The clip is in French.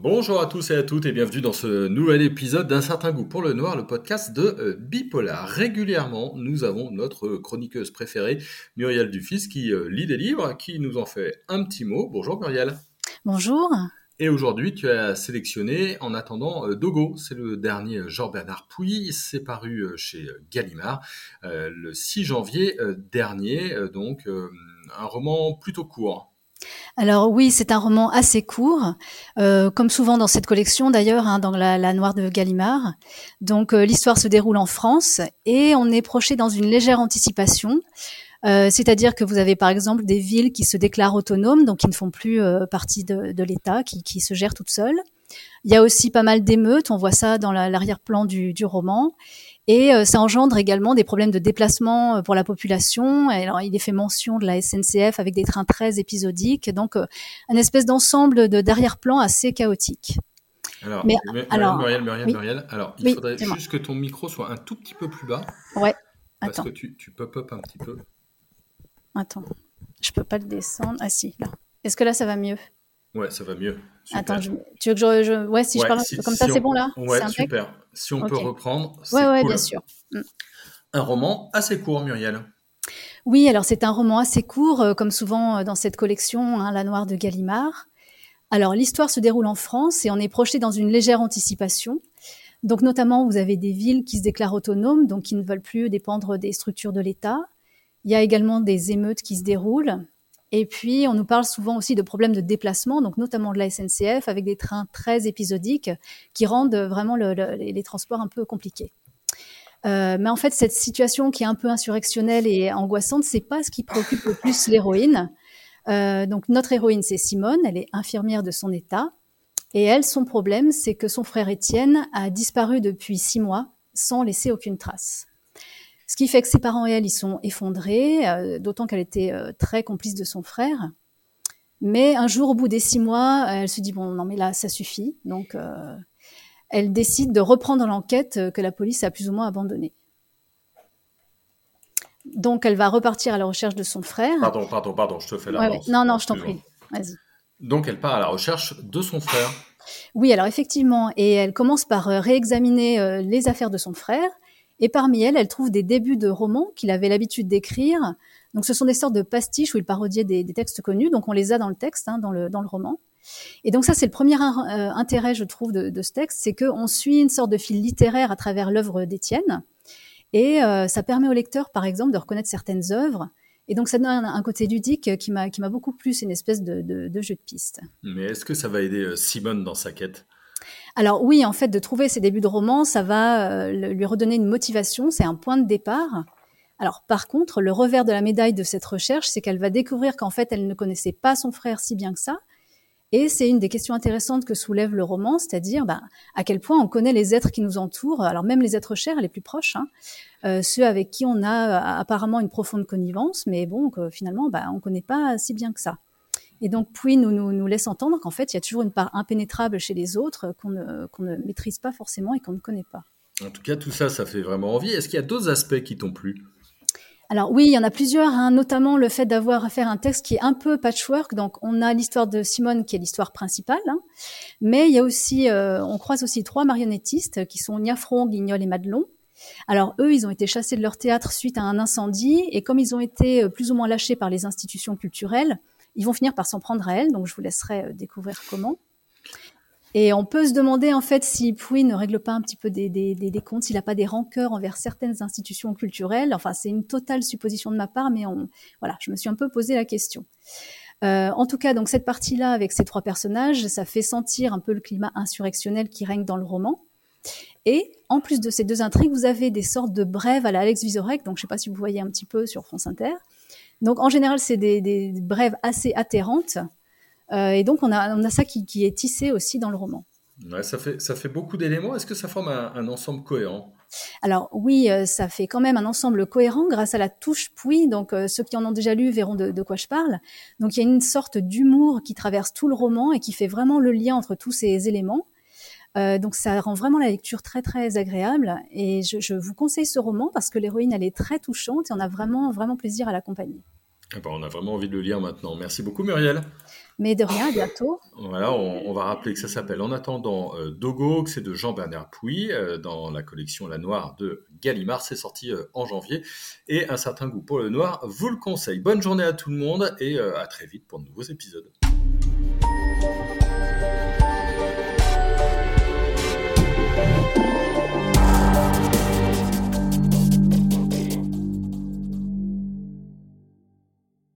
Bonjour à tous et à toutes et bienvenue dans ce nouvel épisode d'un certain goût pour le noir, le podcast de euh, Bipolar. Régulièrement, nous avons notre chroniqueuse préférée, Muriel Dufis, qui euh, lit des livres, qui nous en fait un petit mot. Bonjour Muriel. Bonjour. Et aujourd'hui, tu as sélectionné En attendant euh, Dogo. C'est le dernier Jean-Bernard Pouy. C'est paru chez Gallimard le 6 janvier dernier. Donc, un roman plutôt court. Alors oui, c'est un roman assez court, euh, comme souvent dans cette collection d'ailleurs, hein, dans la, Noire de Gallimard. Donc euh, l'histoire se déroule en France et on est proché dans une légère anticipation. Euh, c'est-à-dire que vous avez par exemple des villes qui se déclarent autonomes, donc qui ne font plus partie de, l'État, qui, se gèrent toutes seules. Il y a aussi pas mal d'émeutes, on voit ça dans l'arrière-plan du, roman. Et euh, ça engendre également des problèmes de déplacement euh, pour la population. alors, il est fait mention de la SNCF avec des trains très épisodiques, donc euh, un espèce d'ensemble de d'arrière-plan assez chaotique. Alors, Mais, alors Muriel, Muriel, Muriel, alors il faudrait juste que ton micro soit un tout petit peu plus bas. Ouais. Parce que tu, tu pop-up un petit peu. Attends, je peux pas le descendre. Ah si, là. Est-ce que là ça va mieux? Ouais, ça va mieux. Attends, tu veux que je, ouais, si je parle comme ça, c'est bon là? Ouais, super. Si on peut reprendre. Ouais, ouais, bien sûr. Mm. Un roman assez court, Muriel. Oui, alors c'est un roman assez court, euh, comme souvent euh, dans cette collection, hein, La Noire de Gallimard. Alors l'histoire se déroule en France et on est projeté dans une légère anticipation. Donc notamment, vous avez des villes qui se déclarent autonomes, donc qui ne veulent plus dépendre des structures de l'État. Il y a également des émeutes qui se déroulent. Et puis, on nous parle souvent aussi de problèmes de déplacement, donc notamment de la SNCF, avec des trains très épisodiques qui rendent vraiment les transports un peu compliqués. Euh, mais en fait, cette situation qui est un peu insurrectionnelle et angoissante, c'est pas ce qui préoccupe le plus l'héroïne. Euh, donc notre héroïne, c'est Simone, elle est infirmière de son état, et elle, son problème, c'est que son frère Étienne a disparu depuis six mois sans laisser aucune trace. Qui fait que ses parents et elle, ils sont effondrés, euh, d'autant qu'elle était euh, très complice de son frère. Mais un jour, au bout des six mois, elle se dit bon, non mais là, ça suffit. Donc, euh, elle décide de reprendre l'enquête que la police a plus ou moins abandonnée. Donc, elle va repartir à la recherche de son frère. Pardon, pardon, pardon, je te fais la Non, non, je t'en prie. Vas-y. Donc, elle part à la recherche de son frère. Oui, alors effectivement, et elle commence par réexaminer les affaires de son frère. Et parmi elles, elle trouve des débuts de romans qu'il avait l'habitude d'écrire. Donc ce sont des sortes de pastiches où il parodiait des, textes connus. Donc on les a dans le texte, hein, dans, le, dans le roman. Et donc ça, c'est le premier euh, intérêt, je trouve, de, ce texte, c'est qu'on suit une sorte de fil littéraire à travers l'œuvre d'Étienne. Et euh, ça permet au lecteur, par exemple, de reconnaître certaines œuvres. Et donc ça donne un, côté ludique qui m'a beaucoup plu, c'est une espèce de, de, jeu de piste. Mais est-ce que ça va aider euh, Simone dans sa quête? Alors oui, en fait, de trouver ses débuts de roman, ça va euh, lui redonner une motivation, c'est un point de départ. Alors par contre, le revers de la médaille de cette recherche, c'est qu'elle va découvrir qu'en fait, elle ne connaissait pas son frère si bien que ça. Et c'est une des questions intéressantes que soulève le roman, c'est-à-dire ben, à quel point on connaît les êtres qui nous entourent, alors même les êtres chers, les plus proches, hein, euh, ceux avec qui on a euh, apparemment une profonde connivence, mais bon, finalement, ben, on ne connaît pas si bien que ça. Et donc, puis nous, nous, laisse entendre qu'en fait, il y a toujours une part impénétrable chez les autres qu'on ne, maîtrise pas forcément et qu'on ne connaît pas. En tout cas, tout ça, ça fait vraiment envie. Est-ce qu'il y a d'autres aspects qui t'ont plu? Alors oui, il y en a plusieurs, hein, notamment le fait d'avoir à faire un texte qui est un peu patchwork. Donc on a l'histoire de Simone qui est l'histoire principale, hein. mais il y a aussi, euh, on croise aussi trois marionnettistes qui sont Niafron, Guignol et Madelon. Alors eux, ils ont été chassés de leur théâtre suite à un incendie, et comme ils ont été euh, plus ou moins lâchés par les institutions culturelles, ils vont finir par s'en prendre à elle, donc je vous laisserai euh, découvrir comment. Et on peut se demander en fait si Pouy ne règle pas un petit peu des, des, comptes, s'il n'a pas des rancœurs envers certaines institutions culturelles. Enfin, c'est une totale supposition de ma part, mais on, voilà, je me suis un peu posé la question. Euh, en tout cas, donc cette partie-là avec ces trois personnages, ça fait sentir un peu le climat insurrectionnel qui règne dans le roman. Et en plus de ces deux intrigues, vous avez des sortes de brèves à la Alex Vizorek, donc je ne sais pas si vous voyez un petit peu sur France Inter, donc en général, c'est des, brèves assez atterrantes. Euh, et donc on a, on a ça qui, est tissé aussi dans le roman. Ouais, ça, fait, ça fait beaucoup d'éléments. Est-ce que ça forme un, ensemble cohérent? Alors oui, euh, ça fait quand même un ensemble cohérent grâce à la touche Pouy. Donc euh, ceux qui en ont déjà lu verront de, quoi je parle. Donc il y a une sorte d'humour qui traverse tout le roman et qui fait vraiment le lien entre tous ces éléments. Euh, donc ça rend vraiment la lecture très très agréable et je, vous conseille ce roman parce que l'héroïne elle est très touchante et on a vraiment vraiment plaisir à l'accompagner. Eh ben, on a vraiment envie de le lire maintenant. Merci beaucoup Muriel. Mais de rien, à bientôt. Voilà, on, va rappeler que ça s'appelle En attendant euh, Dogo, que c'est de Jean-Bernard Pouy, euh, dans la collection La Noire de Gallimard. C'est sorti euh, en janvier. Et un certain goût pour le noir vous le conseille. Bonne journée à tout le monde et à très vite pour de nouveaux épisodes.